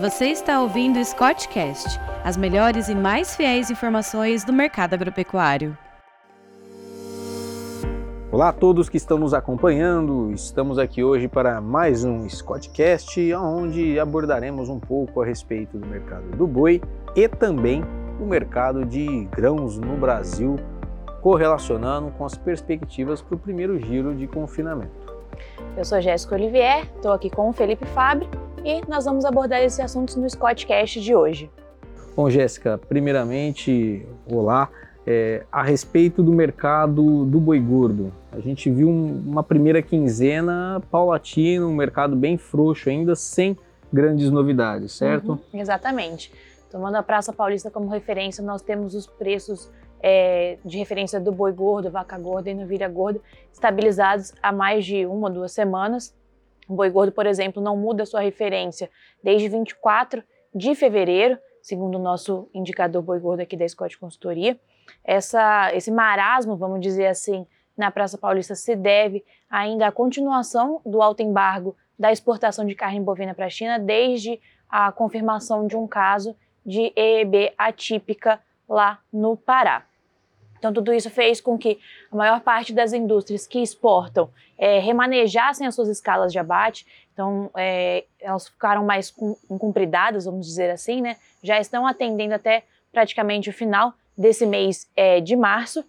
Você está ouvindo o Scottcast, as melhores e mais fiéis informações do mercado agropecuário. Olá a todos que estão nos acompanhando. Estamos aqui hoje para mais um Scottcast, onde abordaremos um pouco a respeito do mercado do boi e também o mercado de grãos no Brasil, correlacionando com as perspectivas para o primeiro giro de confinamento. Eu sou Jéssica Olivier, estou aqui com o Felipe Fabre e nós vamos abordar esses assuntos no Scottcast de hoje. Bom, Jéssica, primeiramente, olá. É, a respeito do mercado do boi gordo, a gente viu um, uma primeira quinzena paulatina, um mercado bem frouxo ainda, sem grandes novidades, certo? Uhum, exatamente. Tomando a Praça Paulista como referência, nós temos os preços é, de referência do boi gordo, vaca gorda e novilha gorda estabilizados há mais de uma ou duas semanas. O boi gordo, por exemplo, não muda sua referência desde 24 de fevereiro, segundo o nosso indicador boi gordo aqui da Scott Consultoria. Essa, esse marasmo, vamos dizer assim, na Praça Paulista se deve ainda à continuação do alto embargo da exportação de carne bovina para a China, desde a confirmação de um caso de EEB atípica lá no Pará. Então, tudo isso fez com que a maior parte das indústrias que exportam é, remanejassem as suas escalas de abate. Então, é, elas ficaram mais incumpridadas, vamos dizer assim, né? Já estão atendendo até praticamente o final desse mês é, de março.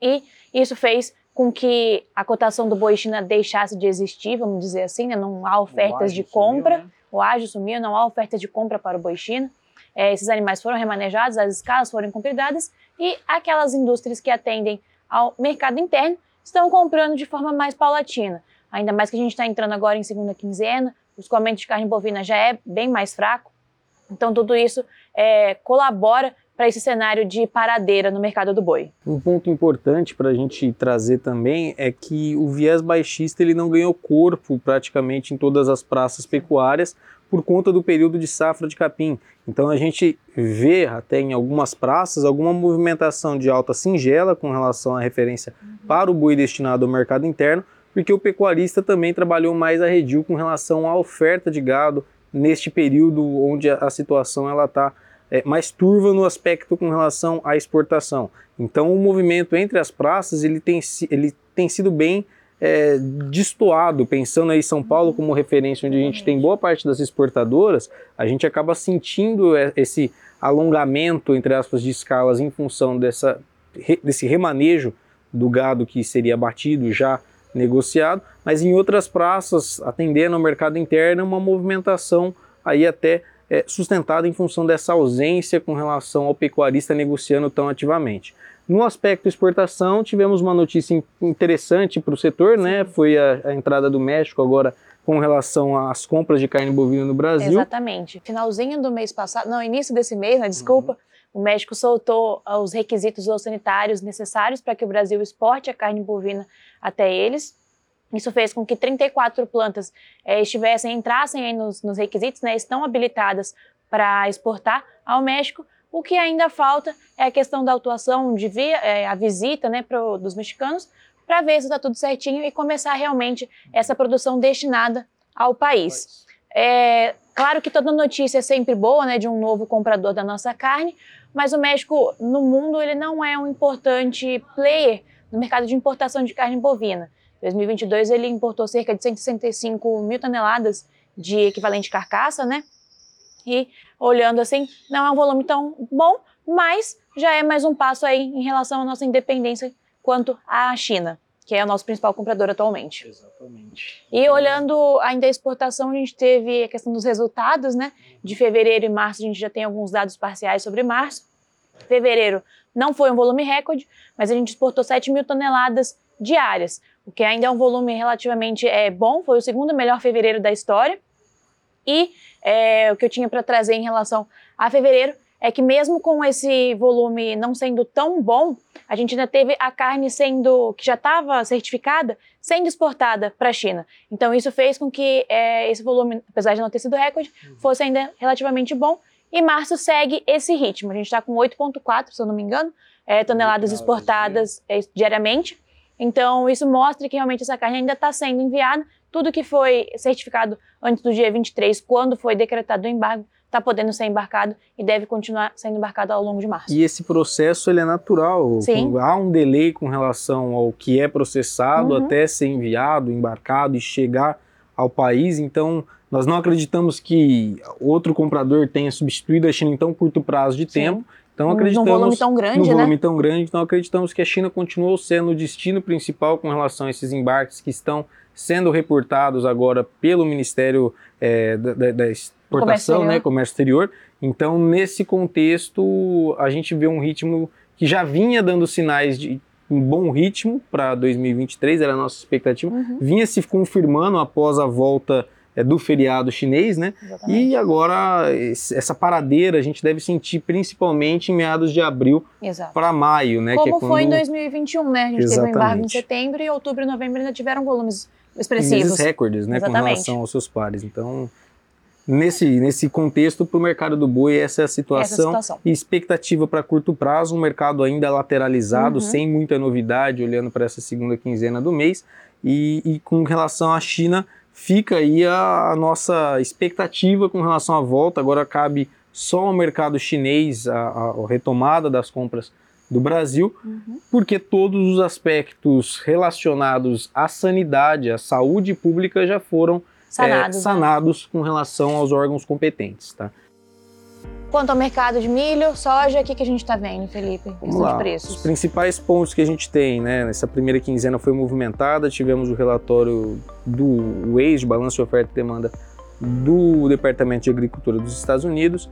E isso fez com que a cotação do boi China deixasse de existir, vamos dizer assim, né? não há ofertas de compra, sumiu, né? o ágio sumiu, não há ofertas de compra para o boi China. É, esses animais foram remanejados, as escalas foram cumpridas e aquelas indústrias que atendem ao mercado interno estão comprando de forma mais paulatina. Ainda mais que a gente está entrando agora em segunda quinzena, o escoamento de carne bovina já é bem mais fraco. Então, tudo isso é, colabora para esse cenário de paradeira no mercado do boi. Um ponto importante para a gente trazer também é que o viés baixista ele não ganhou corpo praticamente em todas as praças pecuárias por conta do período de safra de capim. Então a gente vê até em algumas praças alguma movimentação de alta singela com relação à referência uhum. para o boi destinado ao mercado interno, porque o pecuarista também trabalhou mais arredio com relação à oferta de gado neste período onde a, situação ela está é, mais turva no aspecto com relação à exportação. Então o movimento entre as praças ele tem, ele tem sido bem é, destoado, pensando aí São Paulo como referência, onde a gente tem boa parte das exportadoras, a gente acaba sentindo é, esse alongamento, entre aspas, de escalas em função dessa, desse remanejo do gado que seria abatido já negociado, mas em outras praças, atendendo ao mercado interno, uma movimentação aí até é, sustentada em função dessa ausência com relação ao pecuarista negociando tão ativamente. No aspecto exportação, tivemos uma notícia interessante para o setor, né? Foi a, a, entrada do México agora com relação às compras de carne bovina no Brasil. Exatamente. Finalzinho do mês passado, não, início desse mês, né? Desculpa. Uhum. O México soltou ah, os requisitos sanitários necessários para que o Brasil exporte a carne bovina até eles. Isso fez com que 34 plantas é, estivessem, entrassem nos, nos requisitos, né, estão habilitadas para exportar ao México, o que ainda falta é a questão da atuação, de ver é, a visita né, pro, dos mexicanos, para ver se está tudo certinho e começar realmente essa produção destinada ao país. É, claro que toda notícia é sempre boa né, de um novo comprador da nossa carne, mas o México, no mundo, ele não é um importante player no mercado de importação de carne bovina. Em 2022, ele importou cerca de 165 mil toneladas de equivalente carcaça, né? E olhando assim, não é um volume tão bom, mas já é mais um passo aí em relação à nossa independência quanto à China, que é o nosso principal comprador atualmente. Exatamente. E olhando ainda a exportação, a gente teve a questão dos resultados, né? De fevereiro e março, a gente já tem alguns dados parciais sobre março. Fevereiro não foi um volume recorde, mas a gente exportou 7 mil toneladas diárias, o que ainda é um volume relativamente é, bom, foi o segundo melhor fevereiro da história. E é, o que eu tinha para trazer em relação a fevereiro é que mesmo com esse volume não sendo tão bom, a gente ainda teve a carne sendo que já estava certificada sendo exportada para a China. Então isso fez com que é, esse volume, apesar de não ter sido recorde, uhum. fosse ainda relativamente bom. E março segue esse ritmo. A gente está com 8,4, se eu não me engano, é, toneladas exportadas é, diariamente. Então isso mostra que realmente essa carne ainda está sendo enviada tudo que foi certificado antes do dia 23, quando foi decretado o embargo, está podendo ser embarcado e deve continuar sendo embarcado ao longo de março. E esse processo ele é natural. Sim. Há um delay com relação ao que é processado Uhum. até ser enviado, embarcado e chegar ao país. Então, nós não acreditamos que outro comprador tenha substituído a China em tão curto prazo de Sim. tempo. Então, Num- acreditamos Num volume tão grande, no né? volume tão grande, então acreditamos que a China continuou sendo o destino principal com relação a esses embarques que estão sendo reportados agora pelo Ministério eh, da, da- Exportação, exterior. né, Comércio Exterior. Então, nesse contexto, a gente vê um ritmo que já vinha dando sinais de um bom ritmo para 2023, era a nossa expectativa, Uhum, vinha se confirmando após a volta do feriado chinês, né? exatamente. E agora essa paradeira a gente deve sentir principalmente em meados de abril para maio, né? que é Como foi em quando 2021, né? A gente teve um embargo em Exatamente. setembro e outubro e novembro ainda tiveram volumes meses expressivos. recordes, né, com Exatamente. relação aos seus pares. Então, nesse, nesse contexto, para o mercado do boi, essa é a situação. situação. E expectativa para curto prazo, um mercado ainda lateralizado, Uhum. sem muita novidade, olhando para essa segunda quinzena do mês. E, e com relação à China, fica aí a, a nossa expectativa com relação à volta. Agora cabe só ao mercado chinês a, a- retomada das compras do Brasil, Uhum. porque todos os aspectos relacionados à sanidade, à saúde pública já foram é, Sanados. né? com relação aos órgãos competentes. Tá? Quanto ao mercado de milho, soja, o que, que a gente está vendo, Felipe? Vamos lá. Os principais pontos que a gente tem, né? Nessa primeira quinzena foi movimentada, tivemos o relatório do WASE, Balanço de Oferta e Demanda, do Departamento de Agricultura dos Estados Unidos,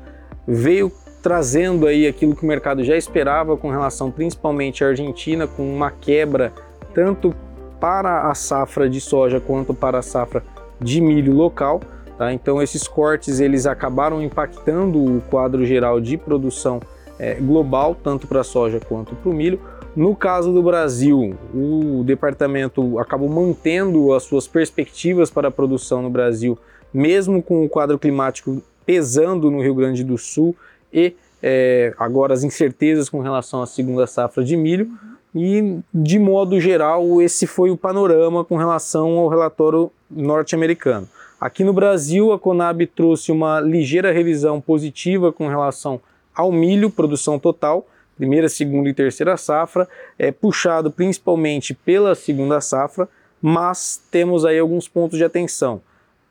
veio trazendo aí aquilo que o mercado já esperava com relação principalmente à Argentina, com uma quebra tanto para a safra de soja quanto para a safra de milho local. Tá? Então esses cortes eles acabaram impactando o quadro geral de produção eh, global, tanto para a soja quanto para o milho. No caso do Brasil, o departamento acabou mantendo as suas perspectivas para a produção no Brasil, mesmo com o quadro climático pesando no Rio Grande do Sul e eh, agora as incertezas com relação à segunda safra de milho. E, de modo geral, esse foi o panorama com relação ao relatório norte-americano. Aqui no Brasil, a Conab trouxe uma ligeira revisão positiva com relação ao milho, produção total, primeira, segunda e terceira safra, é puxado principalmente pela segunda safra, mas temos aí alguns pontos de atenção.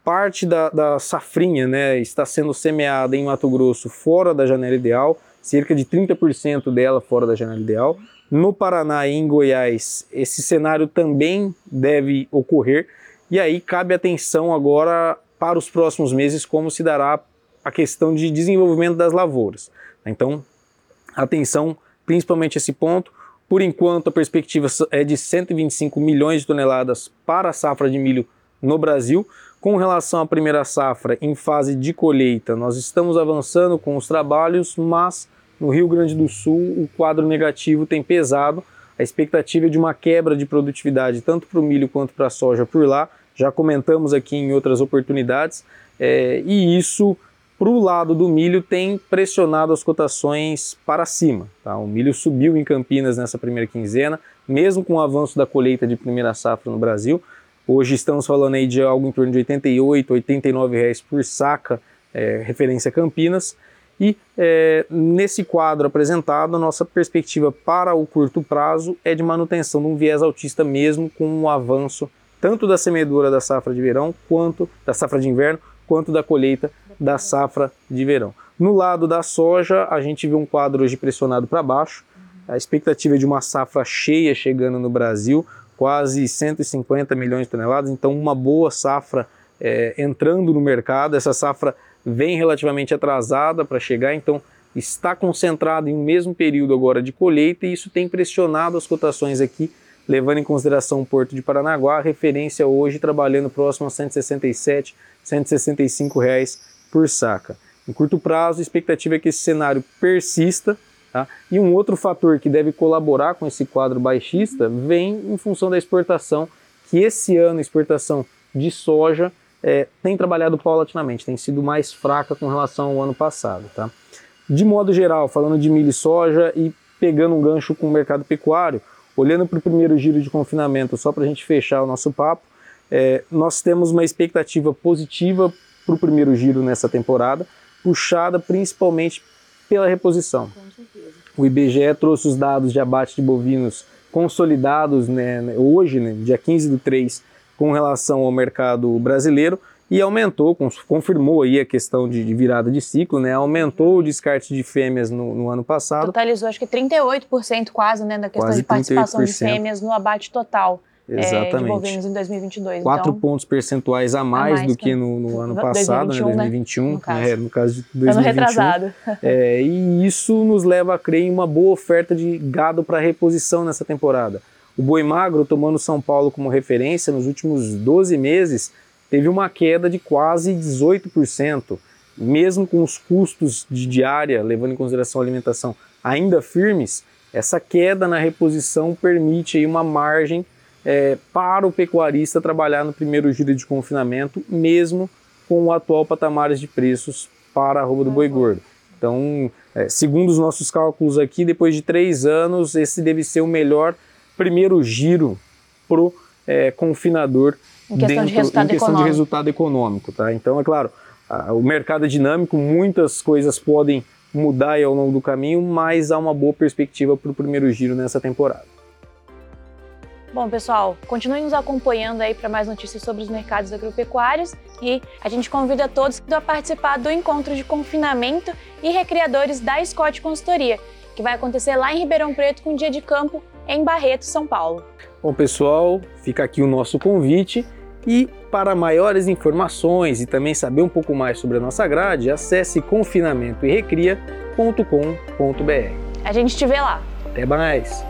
Parte da, da safrinha né, está sendo semeada em Mato Grosso fora da janela ideal, cerca de 30% dela fora da janela ideal. No Paraná e em Goiás, esse cenário também deve ocorrer. E aí cabe atenção agora para os próximos meses como se dará a questão de desenvolvimento das lavouras. Então, atenção principalmente esse ponto. Por enquanto, a perspectiva é de 125 milhões de toneladas para a safra de milho no Brasil. Com relação à primeira safra, em fase de colheita, nós estamos avançando com os trabalhos, mas no Rio Grande do Sul o quadro negativo tem pesado. A expectativa é de uma quebra de produtividade tanto para o milho quanto para a soja por lá. Já comentamos aqui em outras oportunidades. É, e isso, para o lado do milho, tem pressionado as cotações para cima. Tá? O milho subiu em Campinas nessa primeira quinzena, mesmo com o avanço da colheita de primeira safra no Brasil. Hoje estamos falando aí de algo em torno de 88, 89 reais por saca, é, referência Campinas. E é, nesse quadro apresentado, a nossa perspectiva para o curto prazo é de manutenção de um viés altista mesmo com o avanço tanto da semeadura da safra de verão, quanto da safra de inverno, quanto da colheita da safra de verão. No lado da soja, a gente vê um quadro hoje pressionado para baixo. A expectativa é de uma safra cheia chegando no Brasil, quase 150 milhões de toneladas, então uma boa safra é, entrando no mercado. Essa safra vem relativamente atrasada para chegar, então está concentrada em um mesmo período agora de colheita e isso tem pressionado as cotações aqui, levando em consideração o Porto de Paranaguá, referência hoje trabalhando próximo a 167, 165 reais por saca. Em curto prazo, a expectativa é que esse cenário persista, Tá? E um outro fator que deve colaborar com esse quadro baixista vem em função da exportação, que esse ano a exportação de soja é, tem trabalhado paulatinamente, tem sido mais fraca com relação ao ano passado. Tá? De modo geral, falando de milho e soja e pegando um gancho com o mercado pecuário, olhando para o primeiro giro de confinamento, só para a gente fechar o nosso papo, é, nós temos uma expectativa positiva para o primeiro giro nessa temporada, puxada principalmente pela reposição. O IBGE trouxe os dados de abate de bovinos consolidados né, hoje, né, dia 15 do 3, com relação ao mercado brasileiro e aumentou, confirmou aí a questão de, virada de ciclo, né? Aumentou o descarte de fêmeas no, no ano passado. Totalizou acho que 38% quase, né, da questão quase de participação de fêmeas no abate total. Exatamente. É, de bovinos em 2022. Quatro então, pontos percentuais a mais, a mais do que no, no ano passado, 2021, né, 2021, né? no, caso. É, no caso de 2021. Ano retrasado. É, e isso nos leva a crer em uma boa oferta de gado para reposição nessa temporada. O boi magro, tomando São Paulo como referência, nos últimos 12 meses, teve uma queda de quase 18%, mesmo com os custos de diária, levando em consideração a alimentação, ainda firmes, essa queda na reposição permite uma margem é, para o pecuarista trabalhar no primeiro giro de confinamento, mesmo com o atual patamares de preços para a arroba do boi gordo. Então, é, segundo os nossos cálculos aqui, depois de três anos, esse deve ser o melhor primeiro giro para o é, confinador em questão, dentro, de, resultado em questão de resultado econômico. Tá? Então, é claro, a, o mercado é dinâmico, muitas coisas podem mudar ao longo do caminho, mas há uma boa perspectiva para o primeiro giro nessa temporada. Bom, pessoal, continuem nos acompanhando aí para mais notícias sobre os mercados agropecuários e a gente convida todos a participar do encontro de confinamento e recriadores da Scott Consultoria, que vai acontecer lá em Ribeirão Preto com um dia de campo em Barreto, São Paulo. Bom, pessoal, fica aqui o nosso convite e para maiores informações e também saber um pouco mais sobre a nossa grade, acesse confinamentoerecria.com.br. A gente te vê lá. Até mais!